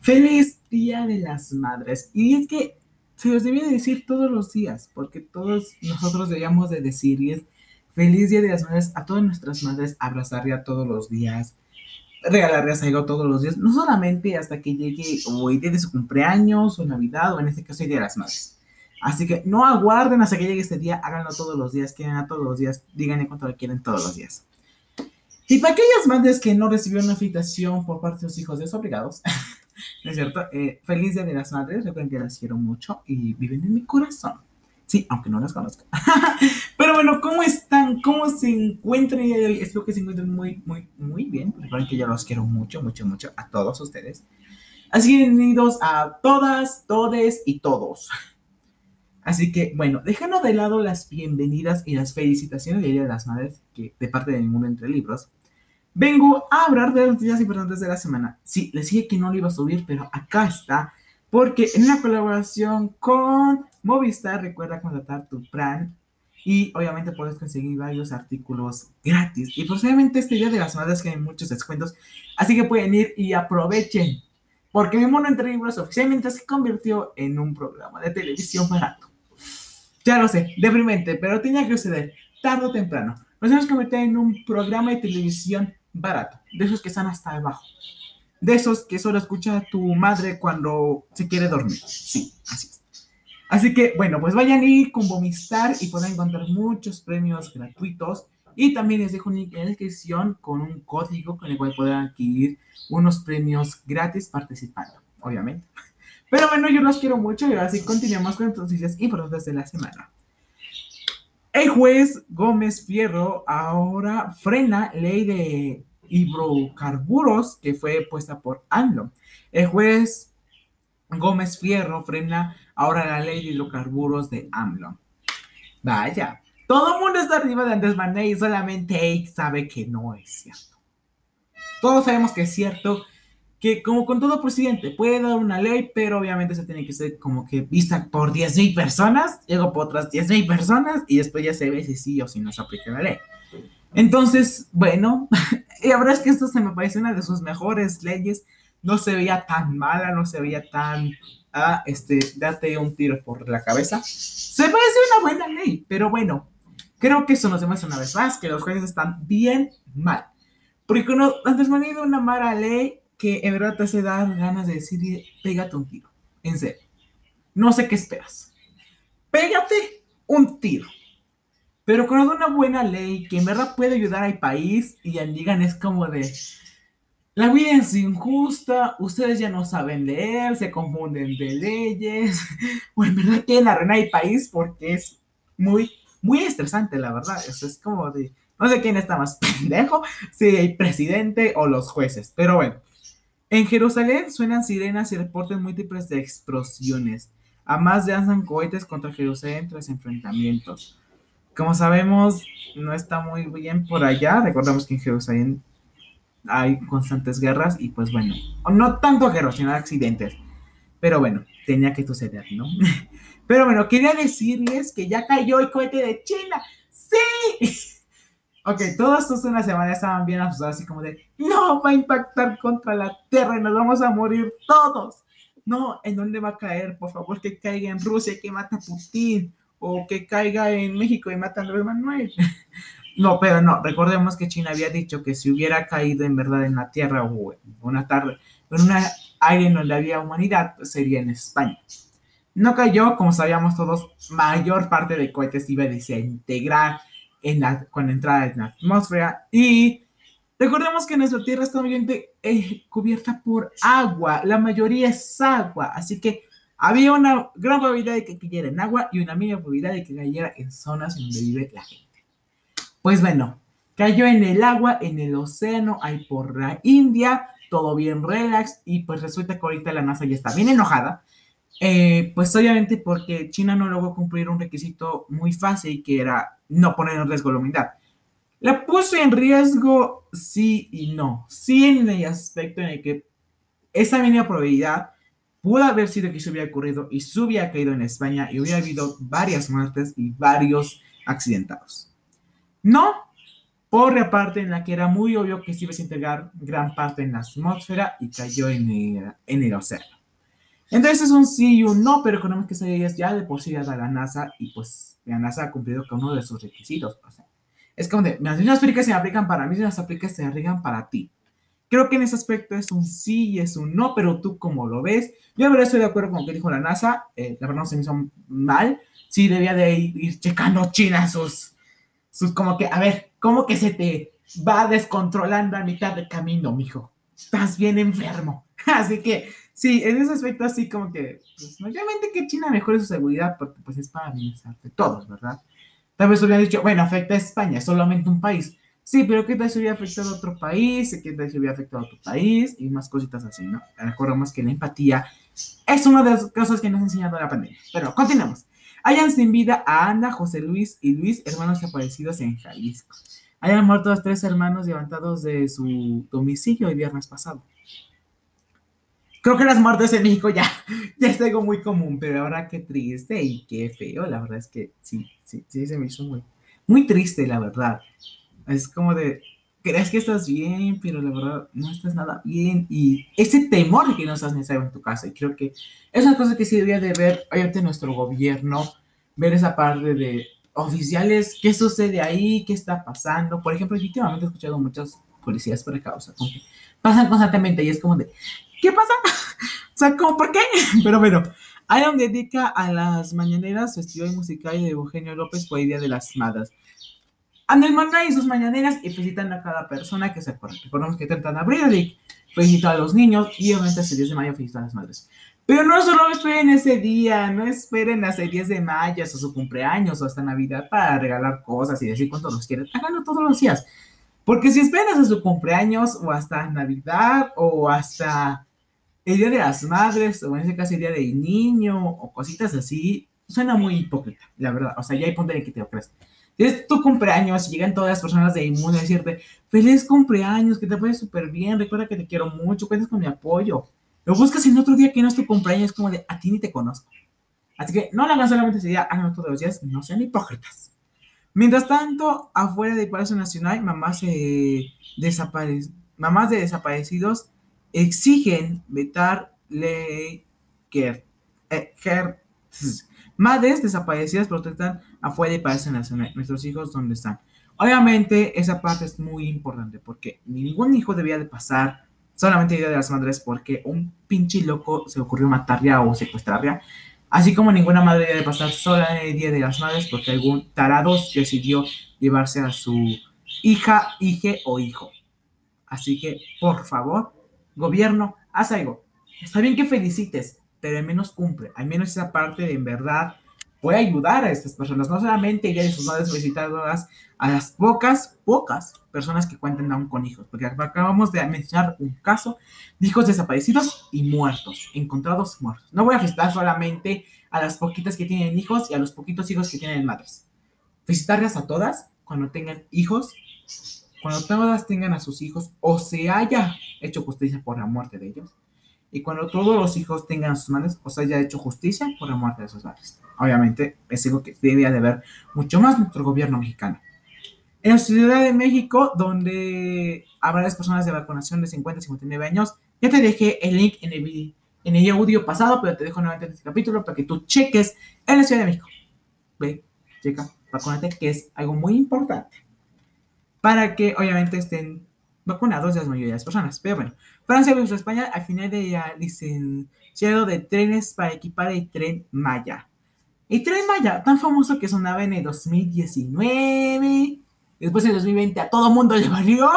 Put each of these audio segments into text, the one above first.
Feliz Día de las Madres. Y es que se los debía decir todos los días, porque todos nosotros debíamos de decirles Feliz Día de las Madres a todas nuestras madres, abrazarle todos los días, regalarles algo todos los días, no solamente hasta que llegue o el día de su cumpleaños o Navidad o en este caso el Día de las Madres. Así que no aguarden hasta que llegue este día, háganlo todos los días, quieran a todos los días, díganle cuánto lo quieren todos los días. Y para aquellas madres que no recibieron una invitación por parte de sus hijos desobligados, ¿no es cierto? Eh, feliz Día de las Madres, recuerden que las quiero mucho y viven en mi corazón. Sí, aunque no las conozco. Pero bueno, ¿cómo están? ¿Cómo se encuentran Espero que se encuentren muy, muy, muy bien. Recuerden que yo los quiero mucho, mucho, mucho a todos ustedes. Así que bienvenidos a todas, todes y todos. Así que, bueno, dejando de lado las bienvenidas y las felicitaciones de Día de las Madres, que de parte de Mundo Entre Libros, vengo a hablar de las noticias importantes de la semana. Sí, les dije que no lo iba a subir, pero acá está, porque en una colaboración con Movistar, recuerda contratar tu plan y obviamente puedes conseguir varios artículos gratis. Y posiblemente este Día de las Madres que hay muchos descuentos, así que pueden ir y aprovechen. Porque mi mono entre libros oficialmente se convirtió en un programa de televisión barato. Ya lo sé, deprimente, pero tenía que suceder, tarde o temprano. Nos hemos convertido en un programa de televisión barato, de esos que están hasta abajo. De esos que solo escucha tu madre cuando se quiere dormir. Sí, así es. Así que, bueno, pues vayan ir con Bomistar y pueden encontrar muchos premios gratuitos. Y también les dejo un link en la descripción con un código con el cual podrán adquirir unos premios gratis participando, obviamente. Pero bueno, yo los quiero mucho y ahora sí continuamos con noticias importantes de la semana. El juez Gómez Fierro ahora frena ley de hidrocarburos que fue puesta por AMLO. El juez Gómez Fierro frena ahora la ley de hidrocarburos de AMLO. Vaya, todo el mundo está arriba de Andrés Manuel y solamente él sabe que no es cierto. Todos sabemos que es cierto que como con todo presidente puede dar una ley, pero obviamente se tiene que ser como que vista por 10.000 personas, luego por otras 10.000 personas y después ya se ve si sí o si no se aplica la ley. Entonces, bueno, y la verdad es que esto se me parece una de sus mejores leyes. No se veía tan mala, no se veía tan, ah, este, date un tiro por la cabeza. Se parece una buena ley, pero bueno, creo que eso nos demuestra una vez más que los jueces están bien mal. Porque cuando antes me han ido una mala ley, que en verdad te hace dar ganas de decir, pégate un tiro. En serio. No sé qué esperas. Pégate un tiro. Pero con una buena ley que en verdad puede ayudar al país y al digan es como de, la vida es injusta, ustedes ya no saben leer, se confunden de leyes, o en verdad quieren arruinar el país porque es muy, muy estresante, la verdad. Eso es como de, no sé quién está más pendejo, si el presidente o los jueces, pero bueno. En Jerusalén suenan sirenas y reportes múltiples de explosiones. Además lanzan cohetes contra Jerusalén tras enfrentamientos. Como sabemos, no está muy bien por allá. Recordamos que en Jerusalén hay constantes guerras y pues bueno, no tanto guerras, sino accidentes. Pero bueno, tenía que suceder, ¿no? Pero bueno, quería decirles que ya cayó el cohete de China. ¡Sí! Ok, todos estos una semana estaban bien asustados, así como de, no, va a impactar contra la Tierra y nos vamos a morir todos. No, ¿en dónde va a caer? Por favor, que caiga en Rusia que mata a Putin. O que caiga en México y mata a Andrés Manuel. no, pero no, recordemos que China había dicho que si hubiera caído en verdad en la Tierra o una tarde, en un aire en donde había humanidad, pues sería en España. No cayó, como sabíamos todos, mayor parte de cohetes iba a desintegrar en la, con entrada en la atmósfera y recordemos que nuestra Tierra está obviamente eh, cubierta por agua, la mayoría es agua, así que había una gran probabilidad de que cayera en agua y una mínima probabilidad de que cayera en zonas donde vive la gente. Pues bueno, cayó en el agua, en el océano, ahí por la India, todo bien relax y pues resulta que ahorita la NASA ya está bien enojada. Eh, pues obviamente porque China no logró cumplir un requisito muy fácil que era no poner en riesgo la humanidad. La puso en riesgo sí y no. Sí en el aspecto en el que esa mínima probabilidad pudo haber sido que se hubiera ocurrido y se hubiera caído en España y hubiera habido varias muertes y varios accidentados. No, por la parte en la que era muy obvio que se iba a integrar gran parte en la atmósfera y cayó en el, en el océano. Entonces es un sí y un no, pero económicamente que se ya de por sí ya da la NASA y pues la NASA ha cumplido con uno de sus requisitos. O sea, es como de, las mismas aplicaciones se aplican para mí, las aplicaciones se aplican para ti. Creo que en ese aspecto es un sí y es un no, pero tú como lo ves. Yo la verdad estoy de acuerdo con lo que dijo la NASA. Eh, la verdad no se me hizo mal. Sí debía de ir, ir checando China sus, sus como que, a ver, ¿cómo que se te va descontrolando a mitad de camino, mijo? Estás bien enfermo. Así que sí, en ese aspecto así como que, pues, obviamente que China mejore su seguridad porque pues es para bienestar de todos, ¿verdad? Tal vez hubieran dicho, bueno, afecta a España, es solamente un país. Sí, pero ¿qué tal si hubiera afectado a otro país? ¿Qué tal si hubiera afectado a otro país? Y más cositas así, ¿no? Recordemos que la empatía es una de las cosas que nos ha enseñado la pandemia. Pero continuamos. Hayan sin vida a Ana, José Luis y Luis, hermanos desaparecidos en Jalisco. Hayan muerto los tres hermanos levantados de su domicilio el viernes pasado. Creo que las muertes en México ya, ya es algo muy común, pero ahora qué triste y qué feo. La verdad es que sí, sí, sí, se me hizo muy, muy triste, la verdad. Es como de, crees que estás bien, pero la verdad no estás nada bien. Y ese temor que no estás necesario en tu casa. Y creo que es una cosa que sí debería de ver, obviamente, nuestro gobierno, ver esa parte de oficiales, qué sucede ahí, qué está pasando. Por ejemplo, últimamente he escuchado muchas policías por causa, pasan constantemente y es como de, ¿qué pasa? o sea, ¿cómo, ¿por qué? Pero bueno, Iron dedica a las mañaneras festival musical de Eugenio López Día de las Madres. Andel y sus mañaneras y felicitan a cada persona que se acuerda. Recordemos que tratan de abril, felicita a los niños y obviamente el 10 de mayo felicita a las madres. Pero no solo esperen ese día, no esperen hasta el 10 de mayo, o su cumpleaños o hasta Navidad para regalar cosas y decir cuánto los quieren. Háganlo todos los días. Porque si esperas a su cumpleaños o hasta Navidad o hasta el Día de las Madres o en ese caso el Día del Niño o cositas así, suena muy hipócrita, la verdad. O sea, ya hay punto en que te lo crees es tu cumpleaños y llegan todas las personas de Inmune a decirte, feliz cumpleaños, que te vaya súper bien, recuerda que te quiero mucho, cuentas con mi apoyo. Lo buscas en otro día que no es tu cumpleaños, como de, a ti ni te conozco. Así que no lo hagan solamente ese día, háganlo todos los días, no sean hipócritas. Mientras tanto, afuera del Palacio Nacional, mamás, mamás de desaparecidos exigen vetar ley que Madres desaparecidas protestan afuera y parecen nacional. Nuestros hijos, ¿dónde están? Obviamente, esa parte es muy importante porque ningún hijo debía de pasar solamente el Día de las Madres porque un pinche loco se ocurrió matarla o secuestrarla. Así como ninguna madre debe de pasar sola el Día de las Madres porque algún tarado decidió llevarse a su hija, hije o hijo. Así que, por favor, gobierno, haz algo. Está bien que felicites, pero al menos cumple, al menos esa parte de en verdad puede ayudar a estas personas, no solamente ella y sus madres visitadoras, a las pocas, pocas personas que cuentan aún con hijos, porque acabamos de mencionar un caso de hijos desaparecidos y muertos, encontrados muertos. No voy a visitar solamente a las poquitas que tienen hijos y a los poquitos hijos que tienen madres. Visitarlas a todas cuando tengan hijos, cuando todas tengan a sus hijos o se haya hecho justicia por la muerte de ellos y cuando todos los hijos tengan sus madres, os haya hecho justicia por la muerte de sus madres. Obviamente, es algo que debería de ver mucho más nuestro gobierno mexicano. En la Ciudad de México, donde habrá las personas de vacunación de 50 a 59 años, ya te dejé el link en el, en el audio pasado, pero te dejo nuevamente en este capítulo para que tú cheques en la Ciudad de México. Ve, checa, vacúnate, que es algo muy importante. Para que obviamente estén vacunados las mayoría de las personas. Pero bueno, Francia versus España al final de la licenciado de trenes para equipar el tren Maya. El tren Maya, tan famoso que sonaba en el 2019, después en el 2020 a todo mundo le valió,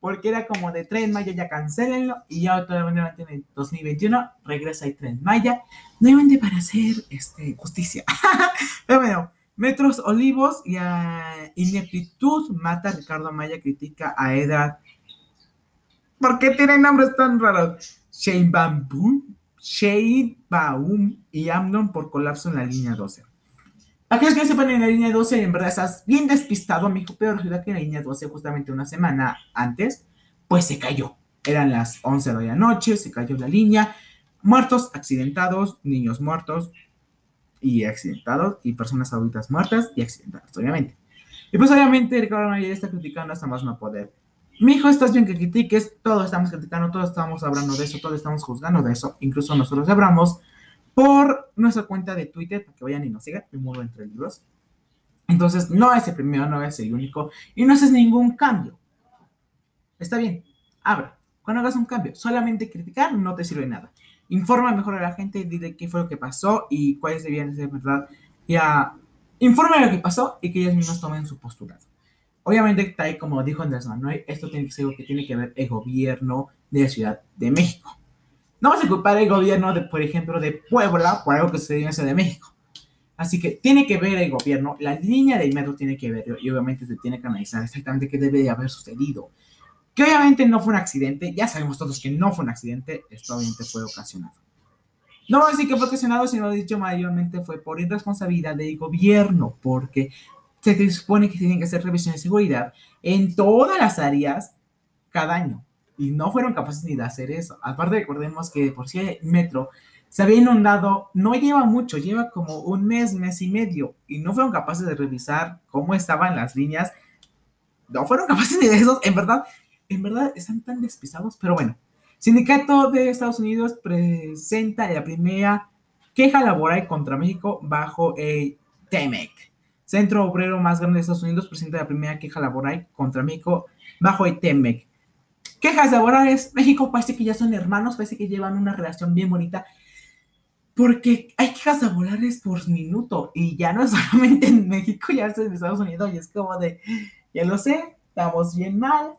porque era como de tren Maya, ya cancelenlo, y ya otra vez en el 2021 regresa el tren Maya, nuevamente para hacer este, justicia. Pero bueno, Metros Olivos y a Ineptitud mata Ricardo Maya, critica a Edad ¿Por qué tienen nombres tan raros? Shane Baum, Shane Baum y Amnon por colapso en la línea 12. Aquellos que no sepan en la línea 12, en verdad estás bien despistado, amigo, pero resulta que en la línea 12, justamente una semana antes, pues se cayó. Eran las 11 de la noche, se cayó la línea. Muertos, accidentados, niños muertos y accidentados, y personas adultas muertas y accidentadas, obviamente. Y pues obviamente Ricardo Anaya está criticando hasta más no poder. Mi hijo, estás bien que critiques, todos estamos criticando, todos estamos hablando de eso, todos estamos juzgando de eso, incluso nosotros hablamos por nuestra cuenta de Twitter, para que vayan y nos sigan, mi muro entre libros. Entonces, no es el primero, no es el único, y no haces ningún cambio. Está bien, abra. Cuando hagas un cambio, solamente criticar no te sirve nada. Informa mejor a la gente, dile qué fue lo que pasó y cuáles debían ser verdad. Ya, informa lo que pasó y que ellos mismos tomen su postura. Obviamente, ahí, como dijo Andrés Manuel, esto tiene que ser algo que tiene que ver el gobierno de la Ciudad de México. No vamos a culpar al gobierno, de, por ejemplo, de Puebla por algo que sucedió en la Ciudad de México. Así que tiene que ver el gobierno, la línea del metro tiene que ver y obviamente se tiene que analizar exactamente qué debe de haber sucedido. Que obviamente no fue un accidente, ya sabemos todos que no fue un accidente, esto obviamente fue ocasionado. No voy a decir que fue ocasionado, sino dicho mayormente fue por irresponsabilidad del gobierno, porque se supone que tienen que hacer revisiones de seguridad en todas las áreas cada año. Y no fueron capaces ni de hacer eso. Aparte, recordemos que por si metro se había inundado, no lleva mucho, lleva como un mes, mes y medio. Y no fueron capaces de revisar cómo estaban las líneas. No fueron capaces ni de eso. En verdad, en verdad están tan despistados. Pero bueno, Sindicato de Estados Unidos presenta la primera queja laboral contra México bajo el TEMEC. Centro Obrero más grande de Estados Unidos presenta la primera queja laboral contra México bajo el TEMEC. Quejas laborales. México parece que ya son hermanos, parece que llevan una relación bien bonita. Porque hay quejas laborales por minuto y ya no solamente en México, ya es en Estados Unidos y es como de, ya lo sé, estamos bien mal.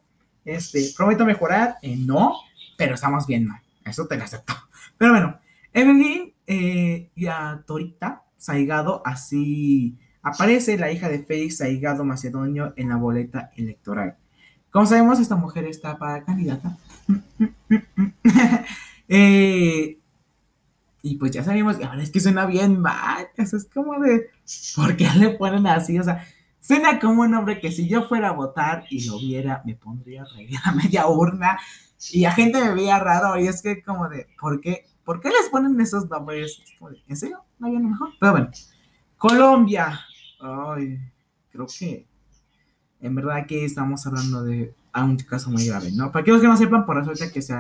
Este, prometo mejorar. Eh, no, pero estamos bien mal. Eso te lo acepto. Pero bueno, Evelyn eh, y a Torita Saigado así aparece la hija de Félix Saigado Macedonio en la boleta electoral. Como sabemos, esta mujer está para candidata. Eh, y pues ya sabemos, ahora es que suena bien mal. Eso es como de, ¿por qué le ponen así? O sea, suena como un hombre que si yo fuera a votar y lo viera, me pondría a reír a media urna y la gente me veía raro. Y es que, como de, ¿por qué, ¿por qué les ponen esos nombres? ¿En serio? ¿No hay uno mejor? Pero bueno, Colombia. Ay, creo que en verdad que estamos hablando de un caso muy grave, ¿no? Para aquellos que no sepan, por resulta que se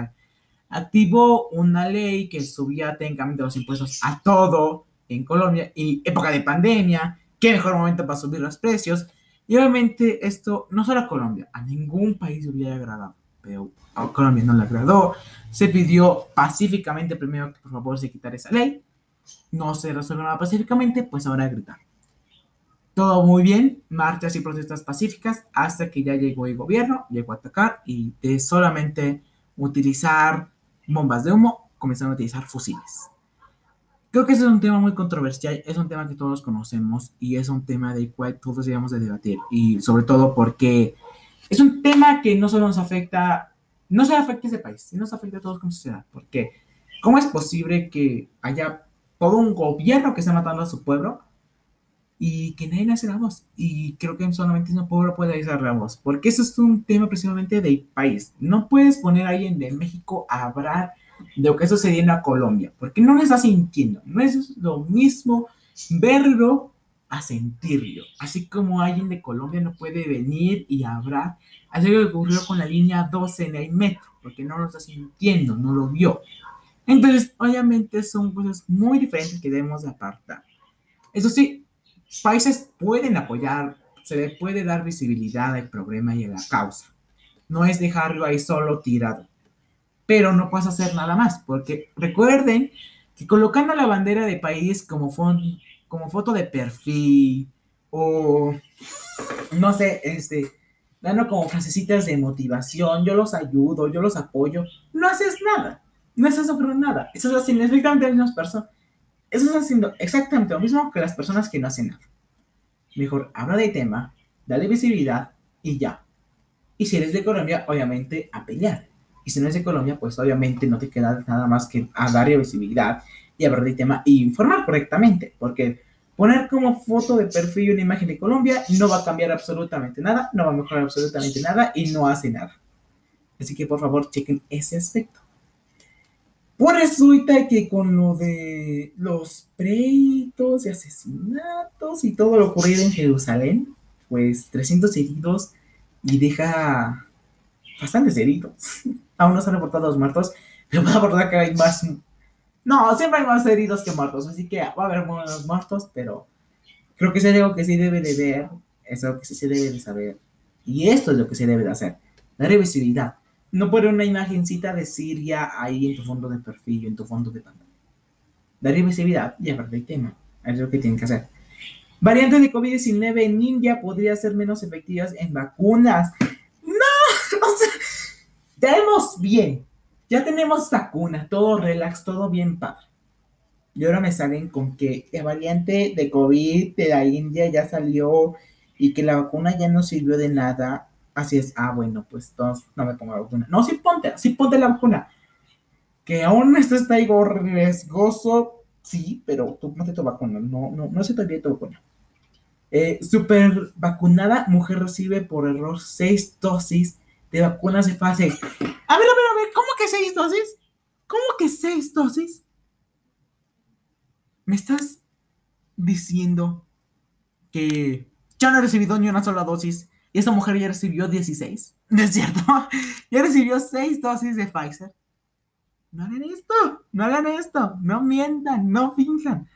activó una ley que subía técnicamente los impuestos a todo en Colombia y época de pandemia, qué mejor momento para subir los precios. Y obviamente esto no solo a Colombia, a ningún país le hubiera agradado, pero a Colombia no le agradó. Se pidió pacíficamente primero que por favor se quitara esa ley. No se resuelve nada pacíficamente, pues ahora gritar todo muy bien, marchas y protestas pacíficas, hasta que ya llegó el gobierno, llegó a atacar y de solamente utilizar bombas de humo, comenzaron a utilizar fusiles. Creo que ese es un tema muy controversial, es un tema que todos conocemos y es un tema del cual todos debemos de debatir y sobre todo porque es un tema que no solo nos afecta, no solo afecta a ese país, sino nos afecta a todos como sociedad. Porque, ¿cómo es posible que haya todo un gobierno que está matando a su pueblo y que nadie hace la voz. Y creo que solamente un pueblo puede hacer la voz, porque eso es un tema precisamente del país. No puedes poner a alguien de México a hablar de lo que sucedió en Colombia, porque no lo está sintiendo. No es lo mismo verlo a sentirlo. Así como alguien de Colombia no puede venir y hablar, así que ocurrió con la línea 12 en el metro, porque no lo está sintiendo, no lo vio. Entonces, obviamente son cosas muy diferentes que debemos apartar. Eso sí, países pueden apoyar, se le puede dar visibilidad al problema y a la causa. No es dejarlo ahí solo tirado. Pero no puedes hacer nada más, porque recuerden que colocando la bandera de país como, como foto de perfil o, no sé, este, dando como frasecitas de motivación, yo los ayudo, yo los apoyo, no haces nada. No estás logrando nada. Estás haciendo exactamente las mismas personas. Estás haciendo exactamente lo mismo que las personas que no hacen nada. Mejor habla de tema, dale visibilidad y ya. Y si eres de Colombia, obviamente a pelear. Y si no eres de Colombia, pues obviamente no te queda nada más que a darle visibilidad y hablar de tema y informar correctamente. Porque poner como foto de perfil una imagen de Colombia no va a cambiar absolutamente nada, no va a mejorar absolutamente nada y no hace nada. Así que por favor chequen ese aspecto. Pues resulta que con lo de los pleitos y asesinatos y todo lo ocurrido en Jerusalén, pues 300 heridos y deja bastantes heridos. Aún no se han reportado los muertos, pero puedo aportar que hay más. No, siempre hay más heridos que muertos, así que va a haber buenos muertos, pero creo que es algo que sí debe de ver, es algo que se debe de saber. Y esto es lo que se debe de hacer, la visibilidad. No poner una imagencita de Siria ahí en tu fondo de perfil, en tu fondo de pantalla. Darle visibilidad y hablar del tema. Es lo que tienen que hacer. Variantes de COVID-19 en India podrían ser menos efectivas en vacunas. Ya hemos bien. Ya tenemos vacuna, todo relax, todo bien padre. Y ahora me salen con que la variante de COVID de la India ya salió y que la vacuna ya no sirvió de nada. Así es, ah, bueno, pues entonces no me pongo la vacuna. No, sí ponte, sí ponte la vacuna. Que aún esto está algo riesgoso, sí, pero tú ponte tu vacuna, no, no, no se te olvide tu vacuna. Eh, super vacunada, mujer recibe por error seis dosis de vacunas de fase. A ver, a ver, a ver, ¿cómo que seis dosis? ¿Cómo que seis dosis? ¿Me estás diciendo que ya no he recibido ni una sola dosis y esta mujer ya recibió 16? ¿No es cierto? Ya recibió seis dosis de Pfizer. No hagan esto, no hagan esto, no mientan, no finjan.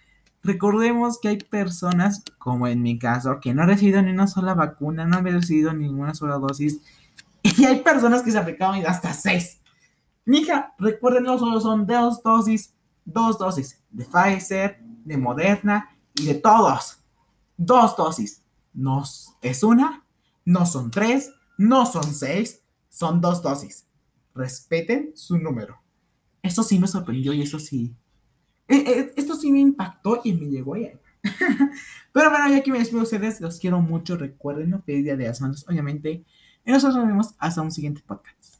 Recordemos que hay personas, como en mi caso, que no han recibido ni una sola vacuna, no han recibido ninguna sola dosis. Y hay personas que se aplicaban hasta seis. Mija, recuerden, no solo son dos dosis, dos dosis de Pfizer, de Moderna y de todos. Dos dosis. No es una, no son tres, no son seis, son dos dosis. Respeten su número. Eso sí me sorprendió y eso sí. Eh, eh, esto sí me impactó y me llegó ahí. Pero bueno, ya que me despido de ustedes, los quiero mucho. Recuerden, feliz día de las manos, obviamente. Y nosotros nos vemos hasta un siguiente podcast.